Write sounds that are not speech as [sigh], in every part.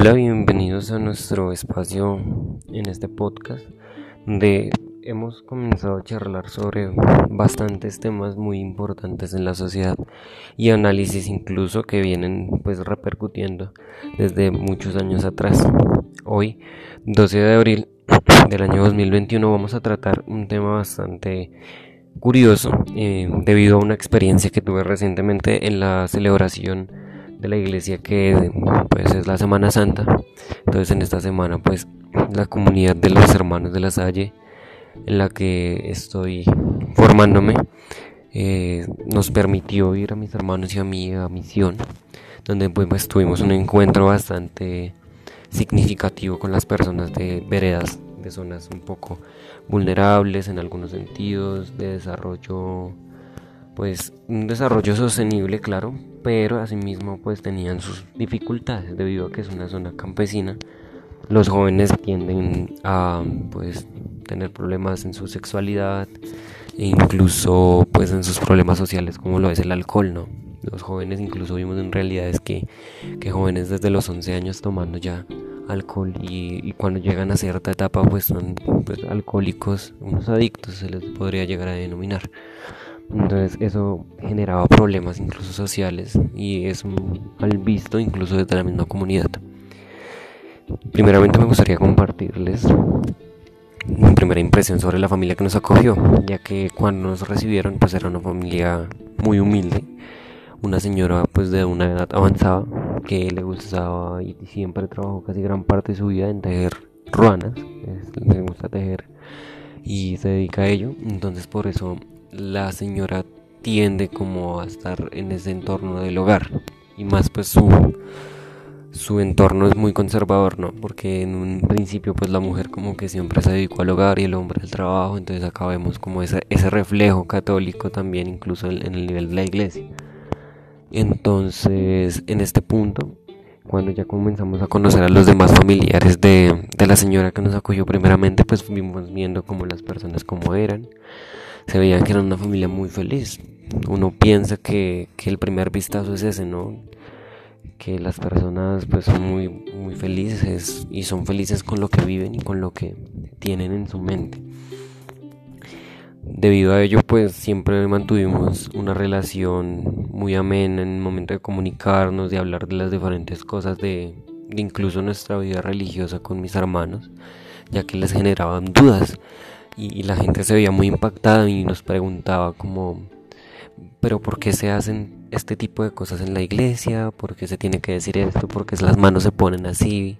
Hola, bienvenidos a nuestro espacio en este podcast donde hemos comenzado a charlar sobre bastantes temas muy importantes en la sociedad y análisis incluso que vienen pues repercutiendo desde muchos años atrás. Hoy, 12 de abril [coughs] del año 2021, vamos a tratar un tema bastante curioso eh, debido a una experiencia que tuve recientemente en la celebración de la iglesia que pues es la Semana Santa. Entonces en esta semana pues la comunidad de los hermanos de la Salle en la que estoy formándome eh, nos permitió ir a mis hermanos y a mí a misión donde pues, tuvimos un encuentro bastante significativo con las personas de veredas de zonas un poco vulnerables en algunos sentidos de desarrollo pues un desarrollo sostenible, claro, pero asimismo pues tenían sus dificultades debido a que es una zona campesina. Los jóvenes tienden a pues tener problemas en su sexualidad e incluso pues en sus problemas sociales como lo es el alcohol, ¿no? Los jóvenes incluso vimos en realidades que, que jóvenes desde los 11 años tomando ya alcohol y, y, cuando llegan a cierta etapa pues son pues, alcohólicos, unos adictos se les podría llegar a denominar. Entonces eso generaba problemas incluso sociales y es mal visto incluso desde la misma comunidad. Primeramente me gustaría compartirles mi primera impresión sobre la familia que nos acogió, ya que cuando nos recibieron pues era una familia muy humilde, una señora pues de una edad avanzada que le gustaba y siempre trabajó casi gran parte de su vida en tejer ruanas, le gusta tejer y se dedica a ello, entonces por eso la señora tiende como a estar en ese entorno del hogar y más pues su su entorno es muy conservador, ¿no? Porque en un principio pues la mujer como que siempre se dedicó al hogar y el hombre al trabajo, entonces acá vemos como ese, ese reflejo católico también incluso en, el nivel de la iglesia. Entonces en este punto, cuando ya comenzamos a conocer a los demás familiares de, de la señora que nos acogió primeramente, pues fuimos viendo como las personas como eran se veía que era una familia muy feliz. Uno piensa que, que, el primer vistazo es ese, ¿no? Que las personas pues son muy, muy felices y son felices con lo que viven y con lo que tienen en su mente. Debido a ello pues siempre mantuvimos una relación muy amena en el momento de comunicarnos, de hablar de las diferentes cosas de, de incluso nuestra vida religiosa con mis hermanos, ya que les generaban dudas y, la gente se veía muy impactada y nos preguntaba como, pero ¿por qué se hacen este tipo de cosas en la iglesia? ¿Por qué se tiene que decir esto? ¿Por qué las manos se ponen así?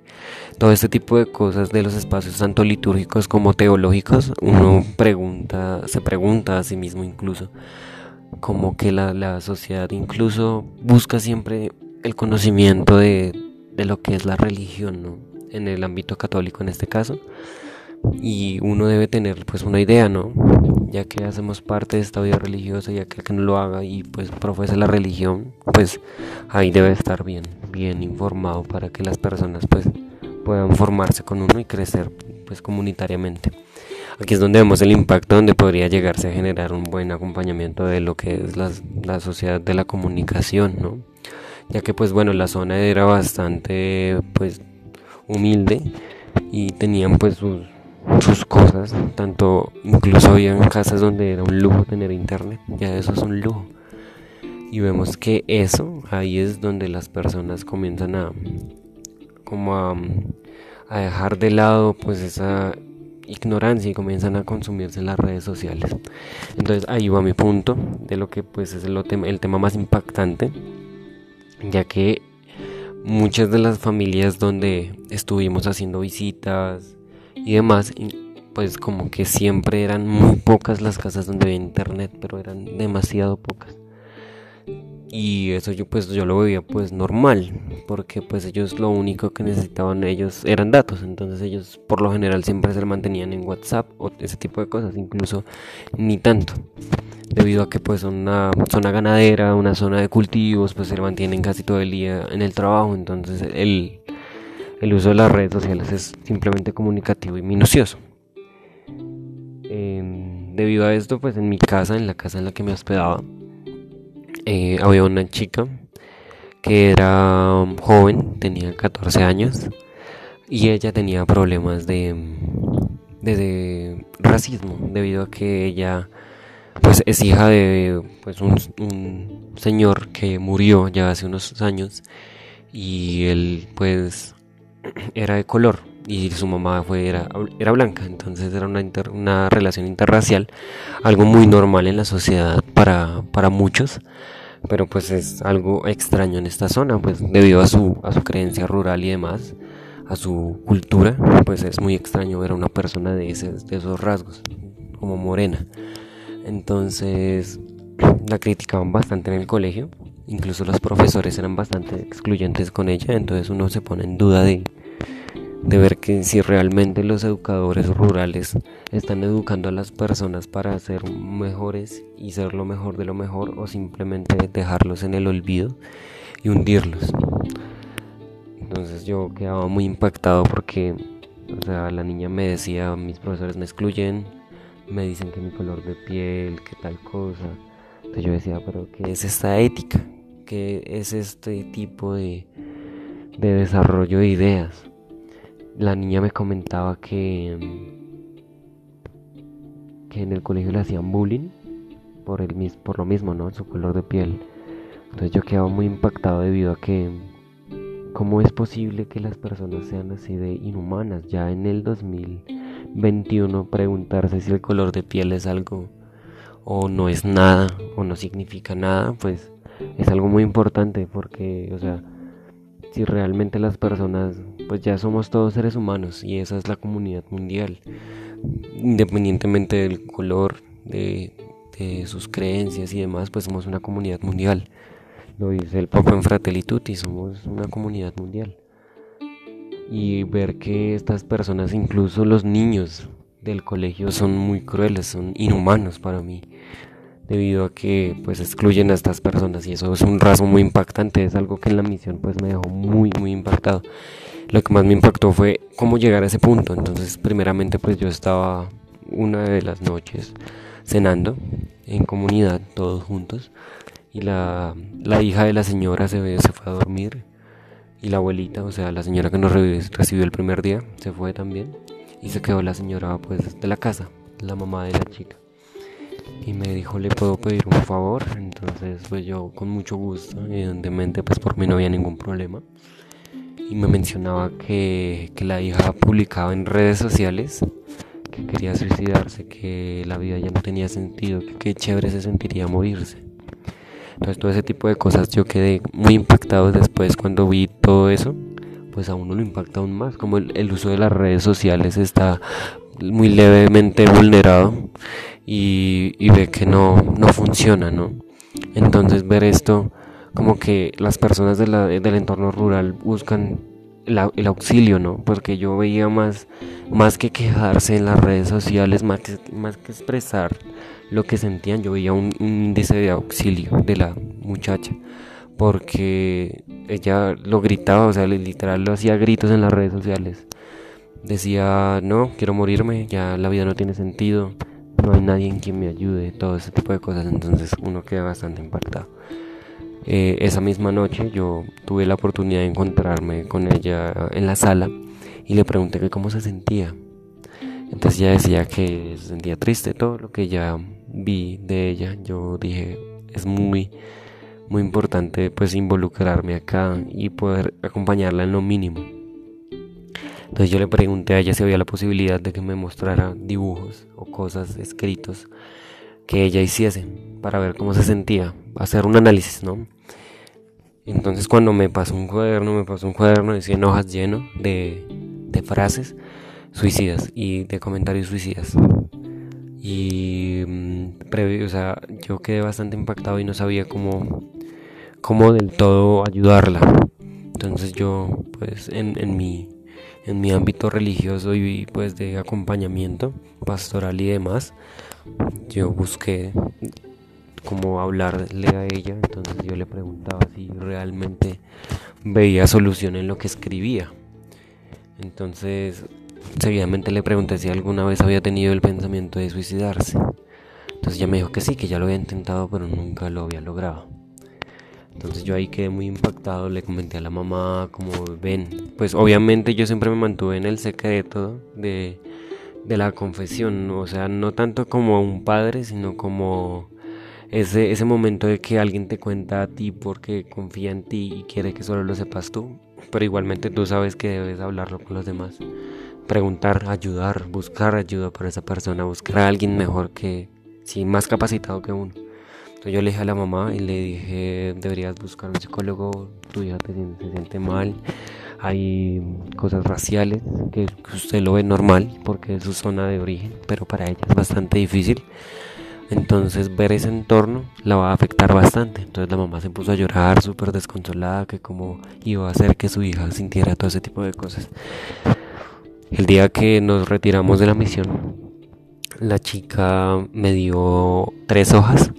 Todo este tipo de cosas de los espacios tanto litúrgicos como teológicos, uno pregunta, se pregunta a sí mismo incluso, como que la, la sociedad incluso busca siempre el conocimiento de, de lo que es la religión, ¿no? En el ámbito católico en este caso y uno debe tener pues una idea, ¿no? Ya que hacemos parte de esta vida religiosa y aquel que no lo haga y pues profesa la religión, pues ahí debe estar bien, bien informado para que las personas pues puedan formarse con uno y crecer pues comunitariamente. Aquí es donde vemos el impacto donde podría llegarse a generar un buen acompañamiento de lo que es la, la sociedad de la comunicación, ¿no? Ya que pues bueno, la zona era bastante pues humilde y tenían pues sus sus cosas, tanto incluso había casas donde era un lujo tener internet, ya eso es un lujo. Y vemos que eso, ahí es donde las personas comienzan a como a, a dejar de lado pues esa ignorancia y comienzan a consumirse en las redes sociales. Entonces ahí va mi punto de lo que pues es el tema, el tema más impactante, ya que muchas de las familias donde estuvimos haciendo visitas, y demás, pues como que siempre eran muy pocas las casas donde había internet, pero eran demasiado pocas. Y eso yo pues yo lo veía pues normal, porque pues ellos lo único que necesitaban ellos eran datos, entonces ellos por lo general siempre se mantenían en WhatsApp o ese tipo de cosas, incluso ni tanto, debido a que pues son una zona ganadera, una zona de cultivos, pues se mantienen casi todo el día en el trabajo, entonces el, el uso de las redes sociales es simplemente comunicativo y minucioso. Em, debido a esto, pues en mi casa, en la casa en la que me hospedaba, eh, había una chica que era joven, tenía 14 años y ella tenía problemas de, de, racismo debido a que ella pues es hija de pues un, un, señor que murió ya hace unos años y él pues era de color y su mamá fue era, blanca entonces era una, una relación interracial algo muy normal en la sociedad para, para muchos pero pues es algo extraño en esta zona pues debido a su, a su creencia rural y demás a su cultura, pues es muy extraño ver a una persona de, de esos rasgos, como morena. Entonces [clears throat] la criticaban bastante en el colegio, incluso los profesores eran bastante excluyentes con ella, entonces uno se pone en duda de, de ver que si realmente los educadores rurales están educando a las personas para ser mejores y ser lo mejor de lo mejor o simplemente dejarlos en el olvido y hundirlos. Entonces yo quedaba muy impactado porque, o sea, la niña me decía, mis profesores me excluyen, me dicen que mi color de piel, que tal cosa. Entonces yo decía, pero ¿qué es esta ética? ¿Qué es este tipo de, de desarrollo de ideas? La niña me comentaba que, que en el colegio le hacían bullying por, el, por lo mismo, ¿no? Su color de piel. Entonces yo quedaba muy impactado debido a que ¿Cómo es posible que las personas sean así de inhumanas? Ya en el 2021 preguntarse si el color de piel es algo o no es nada o no significa nada, pues es algo muy importante porque, o sea, si realmente las personas, pues ya somos todos seres humanos y esa es la comunidad mundial, independientemente del color, de, de sus creencias y demás, pues somos una comunidad mundial. Lo dice el Papa en Fratelli Tutti, somos una comunidad mundial. Y ver que estas personas, incluso los niños del colegio, son muy crueles, son inhumanos para mí, debido a que pues excluyen a estas personas y eso es un rasgo muy impactante, es algo que en la misión pues me dejó muy muy impactado. Lo que más me impactó fue cómo llegar a ese punto. Entonces, primeramente pues yo estaba una de las noches cenando en comunidad, todos juntos y la, hija de la señora se, se fue a dormir y la abuelita, o sea, la señora que nos recibió el primer día, se fue también y se quedó la señora pues de la casa, la mamá de la chica. Y me dijo, ¿le puedo pedir un favor? Entonces, pues yo con mucho gusto, evidentemente, pues por mí no había ningún problema. Y me mencionaba que, que la hija publicaba en redes sociales que quería suicidarse, que la vida ya no tenía sentido, que qué chévere se sentiría morirse. Entonces todo ese tipo de cosas yo quedé muy impactado después cuando vi todo eso, pues a uno lo impacta aún más, como el, uso de las redes sociales está muy levemente vulnerado y, ve que no, no funciona, ¿no? Entonces ver esto como que las personas de del entorno rural buscan el, auxilio, ¿no? Porque yo veía más, más que quejarse en las redes sociales, más que, más que expresar lo que sentían, yo veía un, índice de auxilio de la muchacha. Porque ella lo gritaba, o sea, literal lo hacía gritos en las redes sociales. Decía, no, quiero morirme, ya la vida no tiene sentido, no hay nadie en quien me ayude, todo ese tipo de cosas. Entonces uno queda bastante impactado. Eh, esa misma noche yo tuve la oportunidad de encontrarme con ella en la sala y le pregunté cómo se sentía. Entonces ella decía que se sentía triste, todo lo que ya vi de ella. Yo dije, es muy, muy importante pues involucrarme acá y poder acompañarla en lo mínimo. Entonces yo le pregunté a ella si había la posibilidad de que me mostrara dibujos o cosas escritos que ella hiciese para ver cómo se sentía, hacer un análisis, ¿no? Entonces cuando me pasó un cuaderno, me pasó un cuaderno de 100 hojas lleno de, de frases suicidas y de comentarios suicidas. Y mm, previo, o sea, yo quedé bastante impactado y no sabía cómo, cómo del todo ayudarla. Entonces yo, pues en, en, mi, en mi ámbito religioso y pues de acompañamiento pastoral y demás, yo busqué como hablarle a ella, entonces yo le preguntaba si realmente veía solución en lo que escribía. Entonces, seguidamente le pregunté si alguna vez había tenido el pensamiento de suicidarse. Entonces ella me dijo que sí, que ya lo había intentado, pero nunca lo había logrado. Entonces yo ahí quedé muy impactado, le comenté a la mamá como ven, pues obviamente yo siempre me mantuve en el secreto de, de la confesión, o sea, no tanto como un padre, sino como ese, ese momento de que alguien te cuenta a ti porque confía en ti y quiere que solo lo sepas tú, pero igualmente tú sabes que debes hablarlo con los demás, preguntar, ayudar, buscar ayuda por esa persona, buscar a alguien mejor que, sí, más capacitado que uno. Entonces yo le dije a la mamá y le dije, deberías buscar un psicólogo, tu hija te, se siente mal, hay cosas raciales que usted lo ve normal porque es su zona de origen, pero para ella es bastante difícil. Entonces ver ese entorno la va a afectar bastante. Entonces la mamá se puso a llorar súper desconsolada que como iba a hacer que su hija sintiera todo ese tipo de cosas. El día que nos retiramos de la misión, la chica me dio tres hojas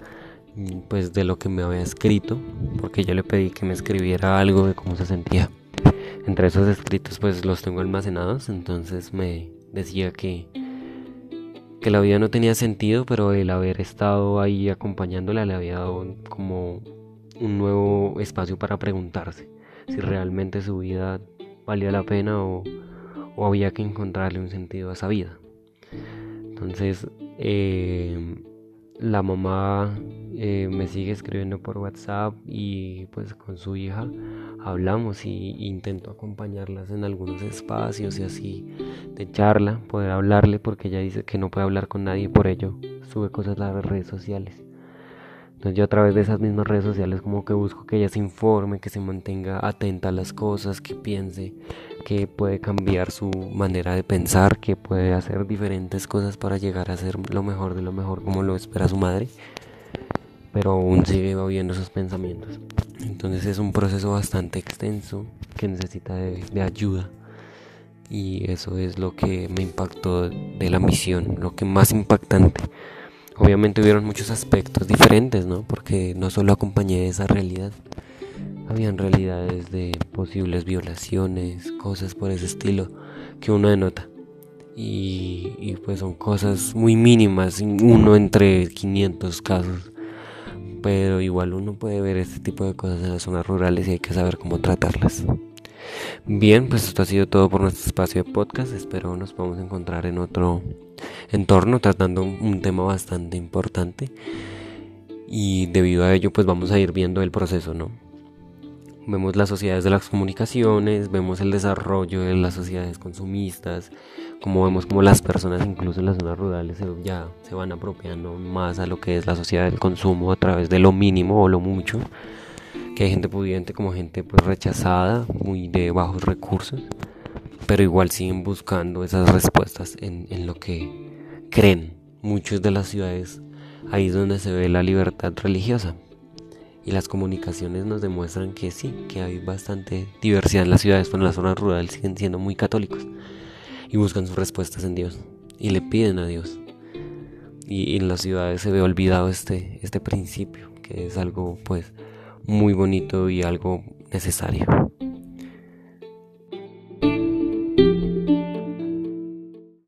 pues de lo que me había escrito porque yo le pedí que me escribiera algo de cómo se sentía entre esos escritos pues los tengo almacenados entonces me decía que que la vida no tenía sentido, pero el haber estado ahí acompañándola le había dado como un nuevo espacio para preguntarse si realmente su vida valía la pena o, había que encontrarle un sentido a esa vida. Entonces, eh, la mamá eh, me sigue escribiendo por WhatsApp y pues con su hija hablamos y, intento acompañarlas en algunos espacios y así de charla, poder hablarle porque ella dice que no puede hablar con nadie por ello sube cosas a las redes sociales. Entonces yo a través de esas mismas redes sociales como que busco que ella se informe, que se mantenga atenta a las cosas, que piense que puede cambiar su manera de pensar, que puede hacer diferentes cosas para llegar a ser lo mejor de lo mejor como lo espera su madre, pero aún sigue viendo sus pensamientos. Entonces es un proceso bastante extenso que necesita de, de ayuda. Y eso es lo que me impactó de la misión, lo que más impactante Obviamente hubieron muchos aspectos diferentes, ¿no? Porque no solo acompañé esa realidad. Habían realidades de posibles violaciones, cosas por ese estilo que uno denota. Y, y pues son cosas muy mínimas, uno entre 500 casos. Pero igual uno puede ver este tipo de cosas en las zonas rurales y hay que saber cómo tratarlas. Bien, pues esto ha sido todo por nuestro espacio de podcast. Espero nos podamos encontrar en otro entorno tratando un tema bastante importante. Y debido a ello, pues vamos a ir viendo el proceso, ¿no? Vemos las sociedades de las comunicaciones, vemos el desarrollo de las sociedades consumistas, como vemos como las personas incluso en las zonas rurales ya se van apropiando más a lo que es la sociedad del consumo a través de lo mínimo o lo mucho que hay gente pudiente como gente pues rechazada, muy de bajos recursos, pero igual siguen buscando esas respuestas en, lo que creen. Muchas de las ciudades, ahí es donde se ve la libertad religiosa. Y las comunicaciones nos demuestran que sí, que hay bastante diversidad en las ciudades, pero en las zonas rurales siguen siendo muy católicos. Y buscan sus respuestas en Dios. Y le piden a Dios. Y, y en las ciudades se ve olvidado este, este principio, que es algo pues muy bonito y algo necesario.